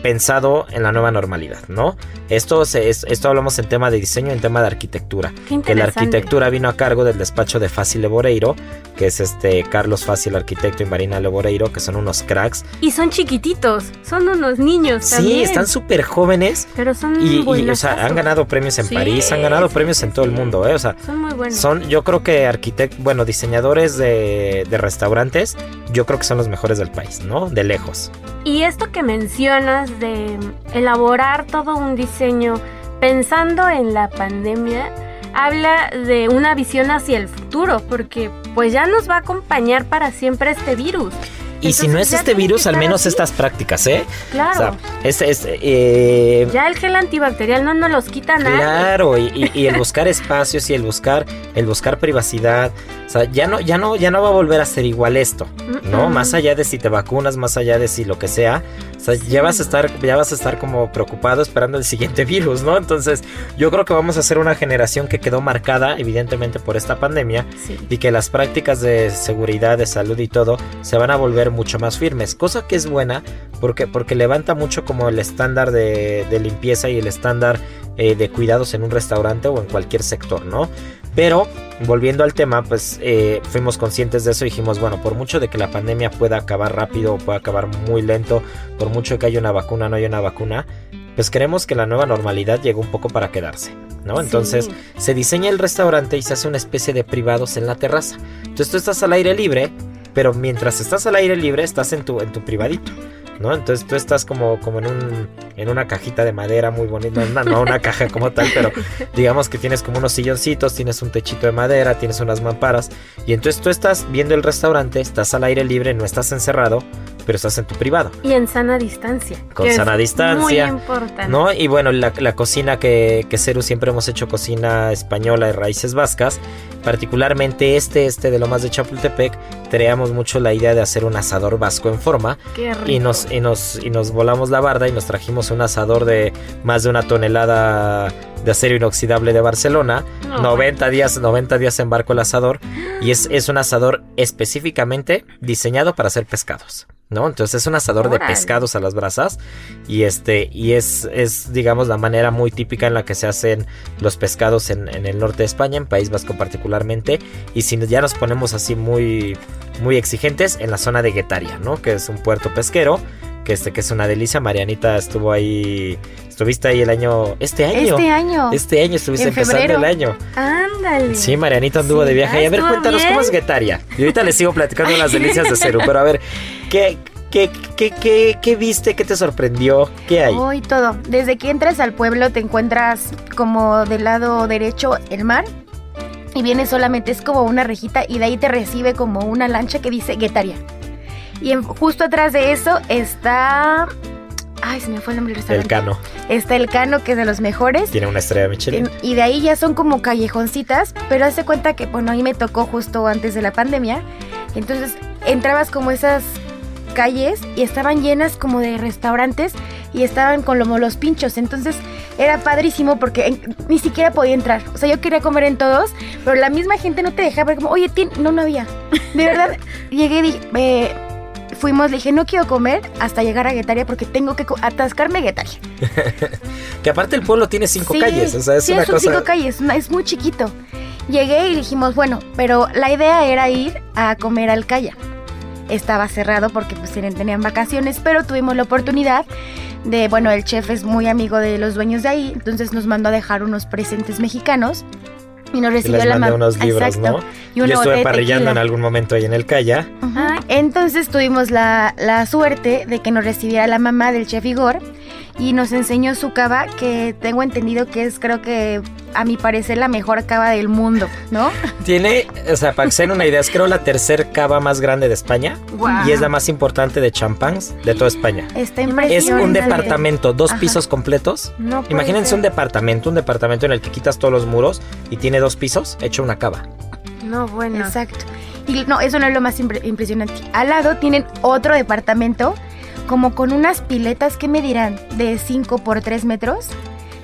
pensado en la nueva normalidad, ¿no? Esto, se, esto hablamos en tema de diseño, en tema de arquitectura. que la arquitectura vino a cargo del despacho de Fácil Leboreiro, que es este Carlos Fácil, arquitecto, y Marina Leboreiro, que son unos cracks. Y son chiquititos, son unos niños también. Sí, están súper jóvenes. Pero son y, y, o sea, han ganado premios en París, han ganado premios en todo el mundo, ¿eh? O sea, son muy buenos. Son, yo creo que arquitectos, bueno, diseñadores de, de restaurantes, yo creo que son los mejores del país, ¿no? De lejos. Y esto que mencionas de elaborar todo un diseño pensando en la pandemia, habla de una visión hacia el futuro, porque pues ya nos va a acompañar para siempre este virus. Y si no es este virus, al menos estas prácticas, ¿eh? Claro. O sea, es, eh, ya el gel antibacterial no nos los quita nada. Claro, y, y, el buscar espacios y el buscar, el buscar privacidad. O sea, ya no, ya no, ya no va a volver a ser igual esto, ¿no? Más allá de si te vacunas, más allá de si lo que sea. O sea, ya vas a estar, ya vas a estar como preocupado esperando el siguiente virus, ¿no? Entonces, yo creo que vamos a ser una generación que quedó marcada, evidentemente, por esta pandemia. Y que las prácticas de seguridad, de salud y todo se van a volver mucho más firmes, cosa que es buena porque, porque levanta mucho como el estándar de, limpieza y el estándar eh, de cuidados en un restaurante o en cualquier sector, ¿no? Pero volviendo al tema, pues eh, fuimos conscientes de eso y dijimos, bueno, por mucho de que la pandemia pueda acabar rápido o pueda acabar muy lento, por mucho que haya una vacuna, no haya una vacuna, pues queremos que la nueva normalidad llegue un poco para quedarse, ¿no? Entonces se diseña el restaurante y se hace una especie de privados en la terraza. Entonces tú estás al aire libre, pero mientras estás al aire libre estás en tu, en tu privadito. ¿No? Entonces tú estás como, como en, un, en una cajita de madera muy bonita, no, una caja como tal, pero digamos que tienes como unos silloncitos, tienes un techito de madera, tienes unas mamparas, y entonces tú estás viendo el restaurante, estás al aire libre, no estás encerrado, pero estás en tu privado. Y en sana distancia. Con sana distancia. Muy importante. ¿no? Y bueno, la, cocina que, que Ceru siempre hemos hecho cocina española de raíces vascas, particularmente este, este de Lomas de Chapultepec, creamos mucho la idea de hacer un asador vasco en forma. Qué rico. Y nos, y nos, y nos volamos la barda y nos trajimos un asador de más de una tonelada de acero inoxidable de Barcelona. 90 días, 90 días en barco el asador. Y es, es un asador específicamente diseñado para hacer pescados. ¿no? Entonces es un asador de pescados a las brasas y este y es, es digamos la manera muy típica en la que se hacen los pescados en, el norte de España, en País Vasco particularmente y si ya nos ponemos así muy muy exigentes en la zona de Guetaria, ¿no? Que es un puerto pesquero que este que es una delicia. Marianita estuvo ahí, estuviste ahí el año, este año. Este año. Este año estuviste empezando el año. Ándale. Sí, Marianita anduvo de viaje. y a ver, cuéntanos cómo es Guetaria. Y ahorita les sigo platicando las delicias de Ceru, pero a ver, ¿qué, ¿Qué, qué, qué, qué viste? ¿Qué te sorprendió? ¿Qué hay? Hoy todo. Desde que entras al pueblo te encuentras como del lado derecho el mar y viene solamente, es como una rejita y de ahí te recibe como una lancha que dice Guetaria. Y en- justo atrás de eso está... Ay, se me fue el nombre del El restaurante. Cano Está el Cano, que es de los mejores. tiene una estrella Michelin. Y de ahí ya son como callejoncitas, pero hace cuenta que, bueno, ahí me tocó justo antes de la pandemia. Entonces entrabas como esas calles y estaban llenas como de restaurantes y estaban con como los pinchos. Entonces era padrísimo porque en- ni siquiera podía entrar. O sea, yo quería comer en todos, pero la misma gente no te dejaba. Como, oye, tien-". no, no había. De verdad, llegué y dije, eh, fuimos, le dije, no quiero comer hasta llegar a Guetaria porque tengo que atascarme a Guetaria. Que aparte el pueblo tiene cinco Sí, calles, o sea, es sí, una son cosa... cinco calles, es muy chiquito. Llegué y dijimos, bueno, pero la idea era ir a comer al Calla. Estaba cerrado porque pues tenían vacaciones, pero tuvimos la oportunidad de, bueno, el chef es muy amigo de los dueños de ahí, entonces nos mandó a dejar unos presentes mexicanos y nos Y recibió les la mandé ma- unos libros, Exacto. ¿no? Yo estuve parrillando en algún momento ahí en el Calla. Ujú. Ay. Entonces tuvimos la, la suerte de que nos recibiera la mamá del chef Igor y nos enseñó su cava, que tengo entendido que es, creo que a mi parecer, la mejor cava del mundo, ¿no? Tiene, o sea, para que se den una idea, es creo la tercer cava más grande de España y es la más importante de champans de toda España. Está Es impresionante. un departamento, dos Ajá. pisos completos. No Imagínense ser. un departamento, un departamento en el que quitas todos los muros y tiene dos pisos, hecho una cava. No, bueno. Exacto. Y no, eso no es lo más impre- impresionante. Al lado tienen otro departamento, como con unas piletas, ¿qué me dirán? De 5 por 3 metros,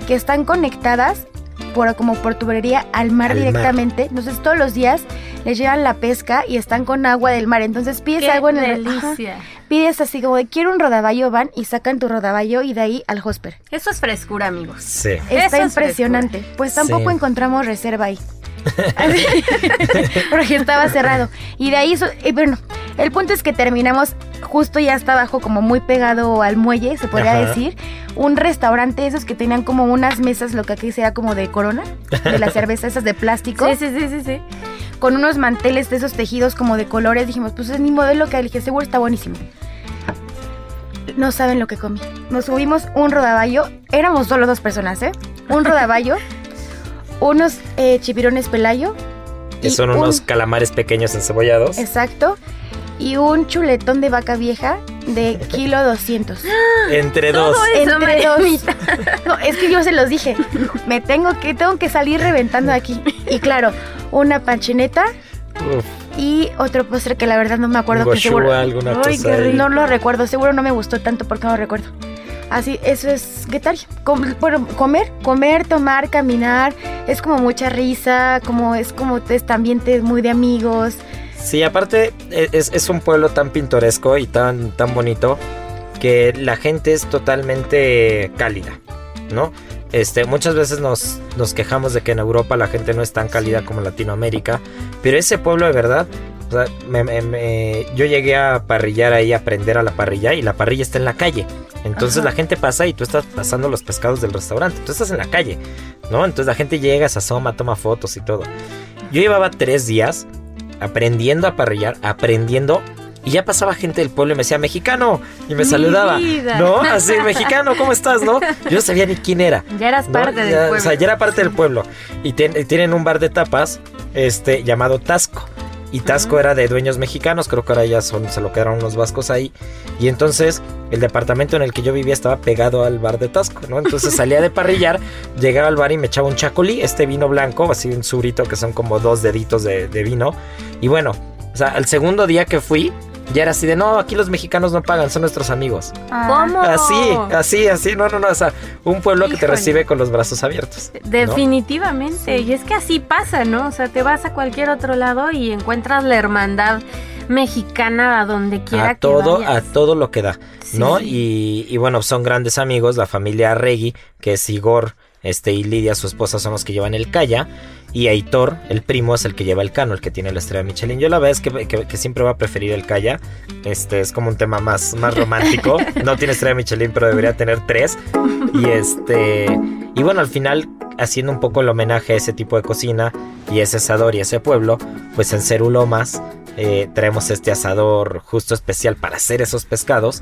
que están conectadas por, como por tubería al mar Al mar. directamente. Entonces todos los días les llevan la pesca y están con agua del mar. Entonces pides Qué algo en el... Ajá. delicia. pides así como de quiero un rodaballo, van y sacan tu rodaballo y de ahí al hosper. Eso es frescura, amigos. Sí. Está Eso es impresionante. Pues tampoco Sí. encontramos reserva ahí. Porque estaba cerrado. Y de ahí, so- y bueno, el punto es que terminamos justo ya hasta abajo, como muy pegado al muelle, se podría Ajá. decir. Un restaurante, esos que tenían como unas mesas, lo que aquí sería como de corona, de la cerveza, esas de plástico, Sí, sí, sí, sí, sí. con unos manteles de esos tejidos como de colores. Dijimos, pues es mi modelo que dije, seguro está buenísimo. No saben lo que comí. Nos subimos un rodaballo. Éramos solo dos personas, ¿eh? Un rodaballo, unos eh, chipirones pelayo. Que y son un- unos calamares pequeños encebollados. Exacto. Y un chuletón de vaca vieja de kilo 200. Entre dos. Entre dos. No, es que yo se los dije. Me tengo que, tengo que salir reventando aquí. Y claro, una panchineta Uf, y otro postre que la verdad no me acuerdo que seguro. goshua, alguna Ay, cosa qué ahí. rico. No lo recuerdo, seguro no me gustó tanto porque no lo recuerdo. Así, eso es Guetaria. Com- bueno, comer, comer, tomar, caminar, es como mucha risa, como es como este ambiente muy de amigos. Sí, aparte e- es, es un pueblo tan pintoresco y tan, tan bonito que la gente es totalmente cálida, ¿no? Este, muchas veces nos, nos quejamos de que en Europa la gente no es tan cálida como Latinoamérica, pero ese pueblo de verdad, o sea, me- me- me- yo llegué a parrillar ahí, a aprender a la parrilla y la parrilla está en la calle. Entonces Ajá. la gente pasa y tú estás pasando los pescados del restaurante, tú estás en la calle, ¿no? Entonces la gente llega, se asoma, toma fotos y todo. Yo llevaba tres días aprendiendo a parrillar, aprendiendo. Y ya pasaba gente del pueblo y me decía, mexicano. Y me Mi saludaba. vida. ¿No? Así, mexicano, ¿cómo estás? ¿No? Yo no sabía ni quién era. Ya eras ¿no? parte del pueblo. O sea, ya era parte del pueblo. Y, ten- y tienen un bar de tapas este, llamado Tasco. Y Tasco era de dueños mexicanos, creo que ahora ya son, se lo quedaron unos vascos ahí. Y entonces el departamento en el que yo vivía estaba pegado al bar de Tasco, ¿no? Entonces salía de parrillar, llegaba al bar y me echaba un chacolí, este vino blanco, así un surito que son como dos deditos de, de vino. Y bueno, o sea, al segundo día que fui, ya era así de, no, aquí los mexicanos no pagan, son nuestros amigos. ¿Cómo? Así, así, así, no, no, no, o sea, un pueblo que te recibe con los brazos abiertos. ¿no? Definitivamente. Y es que así pasa, ¿no? O sea, te vas a cualquier otro lado y encuentras la hermandad mexicana a donde quiera a que todo, vayas. a todo lo que da, Sí. ¿no? Y, y bueno, son grandes amigos, la familia Regui, que es Igor, este y Lidia, su esposa, son los que llevan el Calla, y Aitor, el primo, es el que lleva el Cano, el que tiene la estrella Michelin. Yo la verdad es que, que- que siempre va a preferir el Calla, este es como un tema más, más romántico, no tiene estrella Michelin, pero debería tener tres, y este, y bueno, al final, haciendo un poco el homenaje a ese tipo de cocina, y ese asador y ese pueblo, pues en Cerulomas eh, traemos este asador justo especial para hacer esos pescados.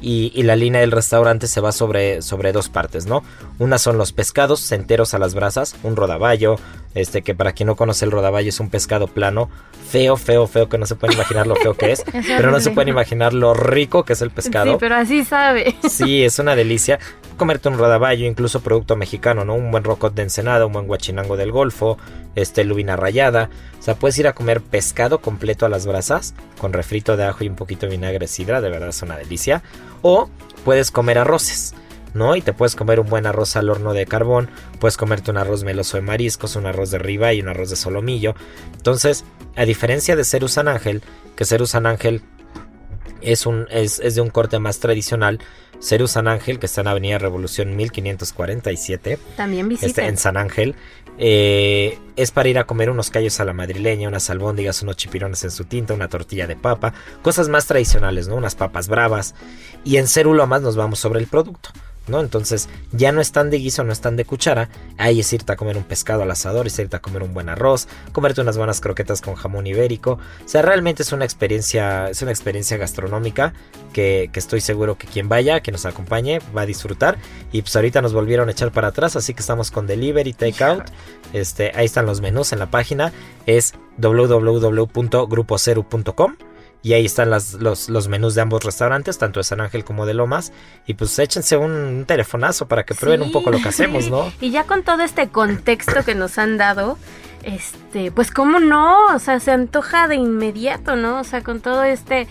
y, la línea del restaurante se va sobre, sobre dos partes, ¿no? Una son los pescados enteros a las brasas, un rodaballo, este que para quien no conoce el rodaballo es un pescado plano, feo, feo, feo, que no se puede imaginar lo feo que es, pero no se puede imaginar lo rico que es el pescado. Sí, pero así sabe. Sí, es una delicia. Comerte un rodaballo, incluso producto mexicano, ¿no? Un buen rocot de ensenada, un buen guachinango del Golfo, este lubina rayada. O sea, puedes ir a comer pescado completo a las brasas, con refrito de ajo y un poquito de vinagre sidra, de verdad es una delicia. O puedes comer arroces. ¿No? Y te puedes comer un buen arroz al horno de carbón, puedes comerte un arroz meloso de mariscos, un arroz de riba y un arroz de solomillo. Entonces, a diferencia de Ceru San Ángel, que Ceru San Ángel es, un, es, de un corte más tradicional, Ceru San Ángel, que está en Avenida Revolución 1547. También visita. Este, en San Ángel. Eh, es para ir a comer unos callos a la madrileña, unas albóndigas, unos chipirones en su tinta, una tortilla de papa, cosas más tradicionales, ¿no? Unas papas bravas. Y en Ceru más nos vamos sobre el producto. ¿No? Entonces ya no están de guiso, no están de cuchara. Ahí es irte a comer un pescado al asador, es irte a comer un buen arroz, comerte unas buenas croquetas con jamón ibérico. O sea, realmente es una experiencia, es una experiencia gastronómica que, estoy seguro que quien vaya, que nos acompañe, va a disfrutar. Y pues ahorita nos volvieron a echar para atrás, así que estamos con delivery, takeout. Este, ahí están los menús en la página. Es www.grupoceru.com y ahí están las, los, los, menús de ambos restaurantes, tanto de San Ángel como de Lomas. Y pues échense un, telefonazo para que prueben un poco lo que hacemos, ¿no? Y ya con todo este contexto que nos han dado, este, pues cómo no, o sea, se antoja de inmediato, ¿no? O sea, con todo este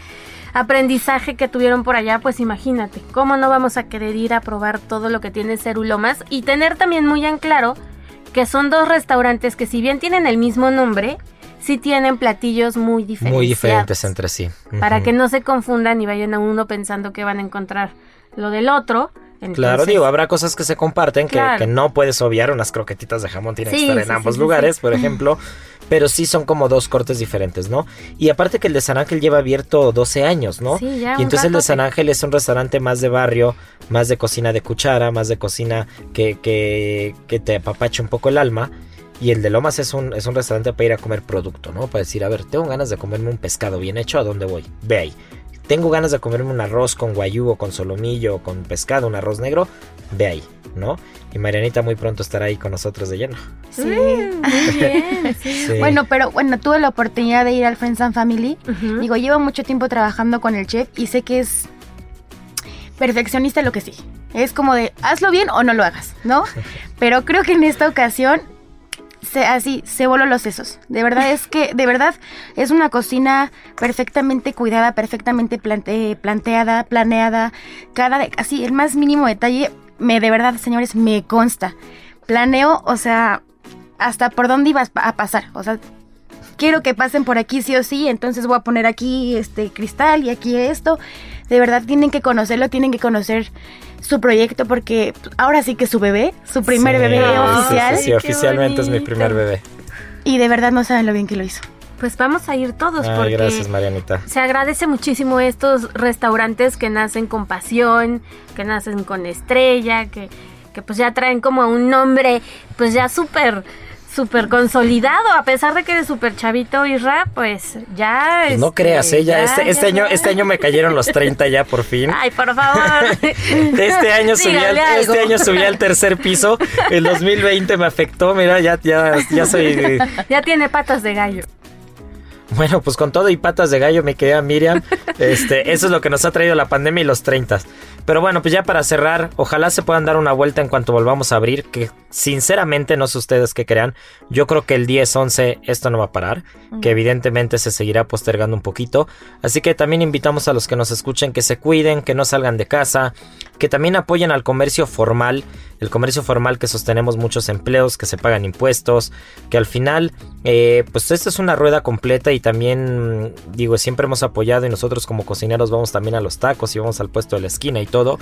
aprendizaje que tuvieron por allá, pues imagínate, cómo no vamos a querer ir a probar todo lo que tiene Cerulomas y tener también muy en claro que son dos restaurantes que si bien tienen el mismo nombre, sí tienen platillos muy diferentes. Muy diferentes entre sí. Para que no se confundan y vayan a uno pensando que van a encontrar lo del otro. claro, digo, habrá cosas que se comparten que, no puedes obviar. Unas croquetitas de jamón tienen que estar en ambos lugares, por ejemplo. Pero sí son como dos cortes diferentes, ¿no? Y aparte que el de San Ángel lleva abierto 12 años, ¿no? Sí, ya, y entonces el de San Ángel es un restaurante más de barrio, más de cocina de cuchara, más de cocina que, que, que te apapache un poco el alma. Y el de Lomas es un, es un restaurante para ir a comer producto, ¿no? Para decir, a ver, tengo ganas de comerme un pescado bien hecho, ¿a dónde voy? Ve ahí. Tengo ganas de comerme un arroz con guayú o con solomillo o con pescado, un arroz negro, ve ahí, ¿no? Y Marianita muy pronto estará ahí con nosotros de lleno. Sí, muy bien. Bueno, pero bueno, tuve la oportunidad de ir al Friends and Family. Digo, llevo mucho tiempo trabajando con el chef y sé que es perfeccionista lo que sí. Es como de, hazlo bien o no lo hagas, ¿no? Pero creo que en esta ocasión así, se voló los sesos. De verdad es que, de verdad, es una cocina perfectamente cuidada, perfectamente planteada, planeada. Cada, así, el más mínimo detalle, me, de verdad, señores, me consta. Planeo, o sea, hasta por dónde ibas a pasar. O sea, quiero que pasen por aquí sí o sí, entonces voy a poner aquí este cristal y aquí esto. De verdad tienen que conocerlo, tienen que conocer su proyecto porque ahora sí que su bebé, su primer bebé oficial. Sí, oficialmente es mi primer bebé. Y de verdad no saben lo bien que lo hizo. Pues vamos a ir todos porque gracias Marianita. Se agradece muchísimo estos restaurantes que nacen con pasión, que nacen con estrella, que, que pues ya traen como un nombre pues ya súper súper consolidado, a pesar de que eres súper chavito, Isra, pues ya... Pues no este, creas, ¿eh? ya, este, este año, este año me cayeron los 30 ya por fin. Ay, por favor. este año subí al, este año subí al tercer piso, el 2020 me afectó, mira, ya, ya, ya soy... Ya tiene patas de gallo. Bueno, pues con todo y patas de gallo, me quedé a Miriam. Este, eso es lo que nos ha traído la pandemia y los 30. Pero bueno, pues ya para cerrar, ojalá se puedan dar una vuelta en cuanto volvamos a abrir, que sinceramente no sé ustedes qué crean, yo creo que el 10-11 esto no va a parar, que evidentemente se seguirá postergando un poquito, así que también invitamos a los que nos escuchen que se cuiden, que no salgan de casa, que también apoyen al comercio formal, el comercio formal que sostenemos muchos empleos, que se pagan impuestos, que al final, eh, pues esta es una rueda completa y también, digo, siempre hemos apoyado y nosotros como cocineros vamos también a los tacos y vamos al puesto de la esquina y todo,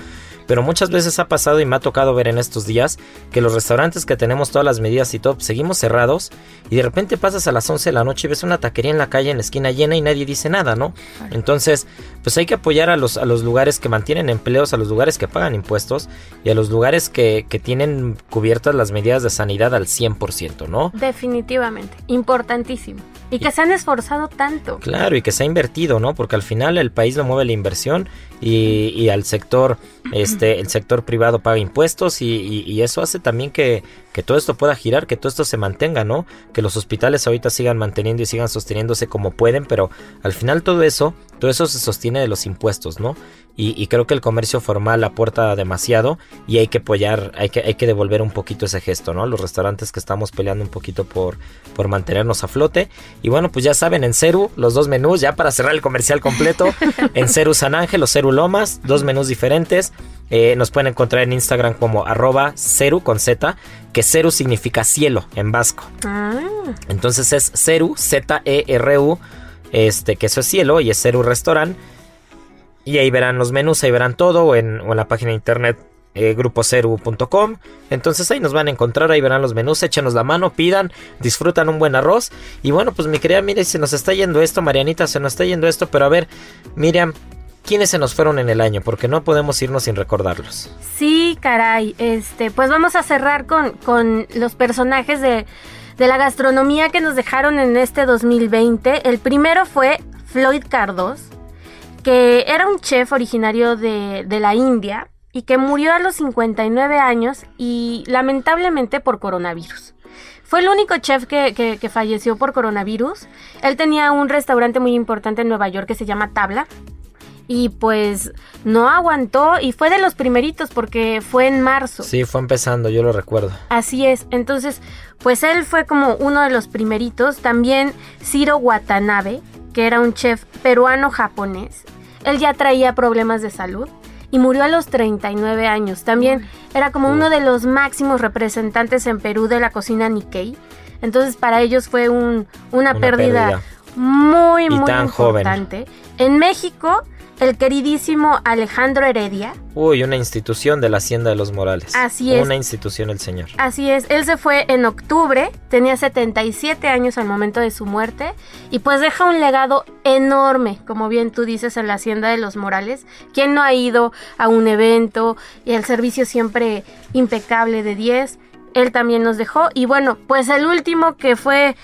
pero muchas veces ha pasado y me ha tocado ver en estos días que los restaurantes que tenemos todas las medidas y todo, seguimos cerrados y de repente pasas a las 11 de la noche y ves una taquería en la calle en la esquina llena y nadie dice nada, ¿no? Entonces, pues hay que apoyar a los, a los lugares que mantienen empleos, a los lugares que pagan impuestos y a los lugares que, que tienen cubiertas las medidas de sanidad al 100%, ¿no? Definitivamente, importantísimo. Y que se han esforzado tanto. Claro, y que se ha invertido, ¿no? Porque al final el país lo mueve la inversión y, y al sector, este, el sector privado paga impuestos y, y, eso hace también que, que todo esto pueda girar, que todo esto se mantenga, ¿no? Que los hospitales ahorita sigan manteniendo y sigan sosteniéndose como pueden, pero al final todo eso, todo eso se sostiene de los impuestos, ¿no? Y, creo que el comercio formal aporta demasiado y hay que apoyar, hay que, hay que devolver un poquito ese gesto, ¿no? Los restaurantes que estamos peleando un poquito por, por mantenernos a flote. Y bueno, pues ya saben, en Ceru, los dos menús, ya para cerrar el comercial completo, en Ceru San Ángel o Ceru Lomas, dos menús diferentes. Eh, nos pueden encontrar en Instagram como arroba Ceru con Z, que Ceru significa cielo en vasco. Ah. Entonces es Ceru, Z-E-R-U, este, que eso es cielo y es Ceru Restaurant. Y ahí verán los menús, ahí verán todo, o en, la página de internet eh, grupoceru.com. Entonces ahí nos van a encontrar, ahí verán los menús, échenos la mano, pidan, disfrutan un buen arroz. Y bueno, pues mi querida, mire, se nos está yendo esto, Marianita, se nos está yendo esto, pero a ver, Miriam, ¿quiénes se nos fueron en el año? Porque no podemos irnos sin recordarlos. Sí, caray, este, pues vamos a cerrar con, con los personajes de, de la gastronomía que nos dejaron en este 2020. El primero fue Floyd Cardos que era un chef originario de, la India y que murió a los 59 años y lamentablemente por coronavirus. Fue el único chef que, falleció por coronavirus. Él tenía un restaurante muy importante en Nueva York que se llama Tabla. Y pues no aguantó y fue de los primeritos porque fue en marzo. Sí, fue empezando, yo lo recuerdo. Así es. Entonces, pues él fue como uno de los primeritos. También Ciro Watanabe, que era un chef peruano-japonés. Él ya traía problemas de salud y murió a los 39 años. También era como uno de los máximos representantes en Perú de la cocina Nikkei. Entonces para ellos fue un, una, pérdida, muy, muy importante. En México el queridísimo Alejandro Heredia. Uy, una institución de la Hacienda de los Morales. Así es. Una institución el señor. Así es. Él se fue en octubre, tenía 77 años al momento de su muerte y pues deja un legado enorme, como bien tú dices, en la Hacienda de los Morales. ¿Quién no ha ido a un evento y el servicio siempre impecable de 10? Él también nos dejó y bueno, pues el último que fue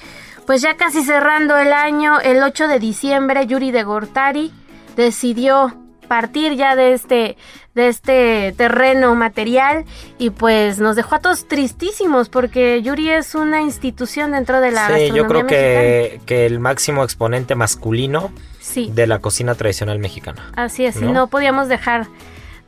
pues ya casi cerrando el año, el 8 de diciembre, Yuri de Gortari decidió partir ya de este de este terreno material y pues nos dejó a todos tristísimos porque Yuri es una institución dentro de la sí, yo creo que, que, el máximo exponente masculino de la cocina tradicional mexicana. Así es, ¿no? y no podíamos dejar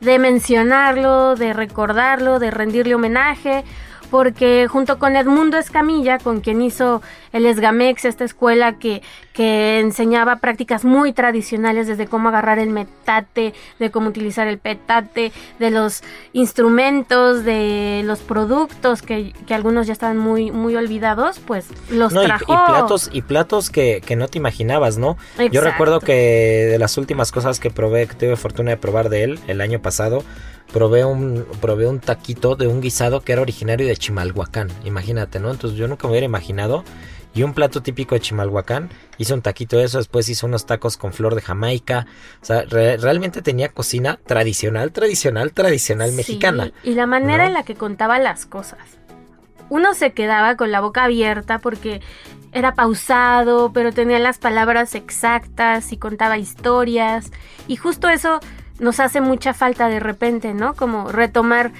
de mencionarlo, de recordarlo, de rendirle homenaje porque junto con Edmundo Escamilla, con quien hizo el Esgamex, esta escuela que, que enseñaba prácticas muy tradicionales desde cómo agarrar el metate, de cómo utilizar el petate, de los instrumentos, de los productos que, algunos ya estaban muy, muy olvidados, pues los trajo. Y, platos, y platos que, no te imaginabas, ¿no? Yo recuerdo que de las últimas cosas que probé, que tuve fortuna de probar de él el año pasado, probé un, probé un taquito de un guisado que era originario de Chimalhuacán, imagínate, ¿no? Entonces yo nunca me hubiera imaginado. Y un plato típico de Chimalhuacán, hizo un taquito de eso, después hizo unos tacos con flor de Jamaica. O sea, realmente tenía cocina tradicional, tradicional, tradicional mexicana. Y la manera en la que contaba las cosas. Uno se quedaba con la boca abierta porque era pausado, pero tenía las palabras exactas y contaba historias. Y justo eso nos hace mucha falta de repente, ¿no? Como retomar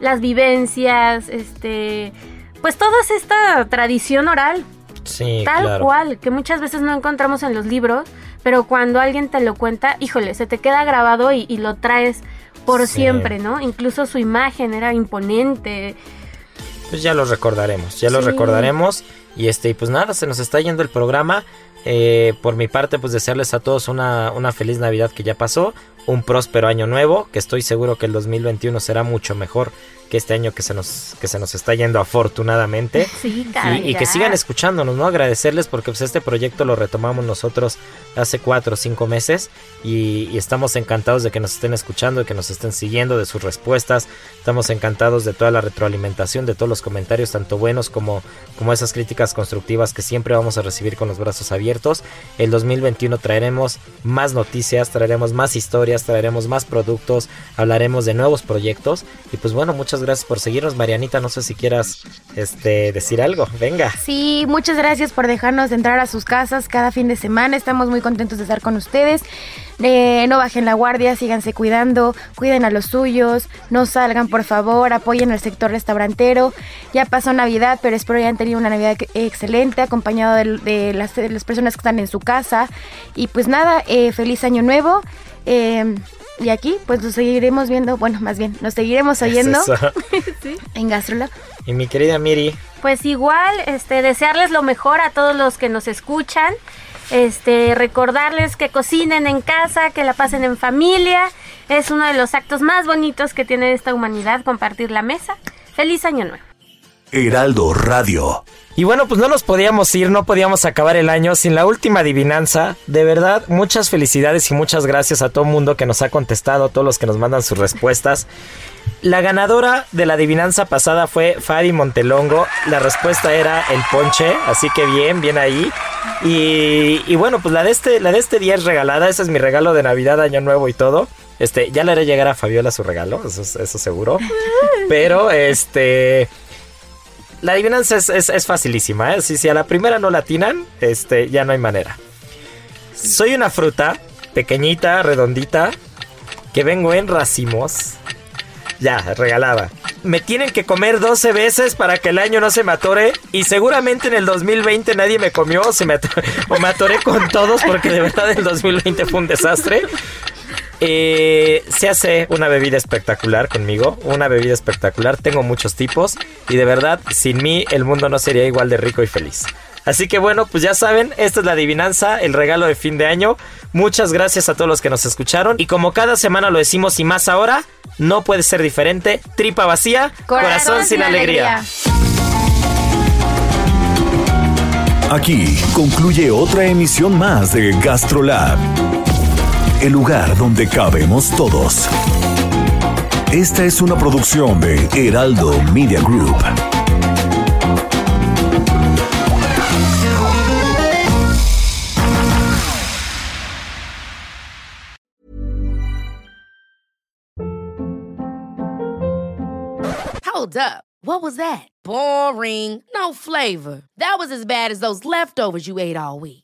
las vivencias, este, pues toda esta tradición oral. Sí, tal cual, que muchas veces no encontramos en los libros, pero cuando alguien te lo cuenta, híjole, se te queda grabado y, lo traes por siempre, ¿no? Incluso su imagen era imponente. Pues ya lo recordaremos, ya lo recordaremos. Y este, pues nada, se nos está yendo el programa. Eh, por mi parte, pues desearles a todos una, una feliz Navidad que ya pasó, un próspero año nuevo, que estoy seguro que el 2021 será mucho mejor que este año que se nos, que se nos está yendo afortunadamente. Sí, y, y, que sigan escuchándonos, ¿no? Agradecerles porque pues este proyecto lo retomamos nosotros hace cuatro o cinco meses y, estamos encantados de que nos estén escuchando, de que nos estén siguiendo, de sus respuestas. Estamos encantados de toda la retroalimentación, de todos los comentarios, tanto buenos como, como esas críticas constructivas que siempre vamos a recibir con los brazos abiertos. El 2021 traeremos más noticias, traeremos más historias, traeremos más productos, hablaremos de nuevos proyectos y pues bueno, muchas muchas gracias por seguirnos. Marianita, no sé si quieras este, decir algo. Venga. Sí, muchas gracias por dejarnos entrar a sus casas cada fin de semana. Estamos muy contentos de estar con ustedes. Eh, no bajen la guardia, síganse cuidando, cuiden a los suyos, no salgan por favor, apoyen al sector restaurantero. Ya pasó Navidad, pero espero hayan tenido una Navidad excelente, acompañado de, las, personas que están en su casa. Y pues nada, eh, feliz año nuevo. Eh, y aquí, pues nos seguiremos viendo, bueno, más bien, nos seguiremos oyendo en Gastrolab. Y mi querida Miri. Pues igual, este, desearles lo mejor a todos los que nos escuchan. Este, recordarles que cocinen en casa, que la pasen en familia. Es uno de los actos más bonitos que tiene esta humanidad, compartir la mesa. Feliz año nuevo. Heraldo Radio. Y bueno, pues no nos podíamos ir, no podíamos acabar el año sin la última adivinanza. De verdad, muchas felicidades y muchas gracias a todo el mundo que nos ha contestado, a todos los que nos mandan sus respuestas. La ganadora de la adivinanza pasada fue Fadi Montelongo. La respuesta era el ponche, así que bien, bien ahí. Y, bueno, pues la de este, la de este día es regalada. Ese es mi regalo de Navidad, Año Nuevo y todo. Este, ya le haré llegar a Fabiola su regalo, eso, eso seguro. Pero este la adivinanza es, facilísima, ¿eh? Si, a la primera no la atinan, este, ya no hay manera. Soy una fruta pequeñita, redondita, que vengo en racimos. Ya, regalada. Me tienen que comer 12 veces para que el año no se me atore. Y seguramente en el 2020 nadie me comió o, se me o me atoré con todos porque de verdad el 2020 fue un desastre. Eh, se hace una bebida espectacular conmigo, una bebida espectacular, tengo muchos tipos y de verdad sin mí el mundo no sería igual de rico y feliz. Así que bueno, pues ya saben, esta es la adivinanza, el regalo de fin de año. Muchas gracias a todos los que nos escucharon y como cada semana lo decimos y más ahora, no puede ser diferente, tripa vacía, corazón, sin, alegría. Aquí concluye otra emisión más de GastroLab el lugar donde cabemos todos. Esta es una producción de Heraldo Media Group. Hold up. What was that? Boring. No flavor. That was as bad as those leftovers you ate all week.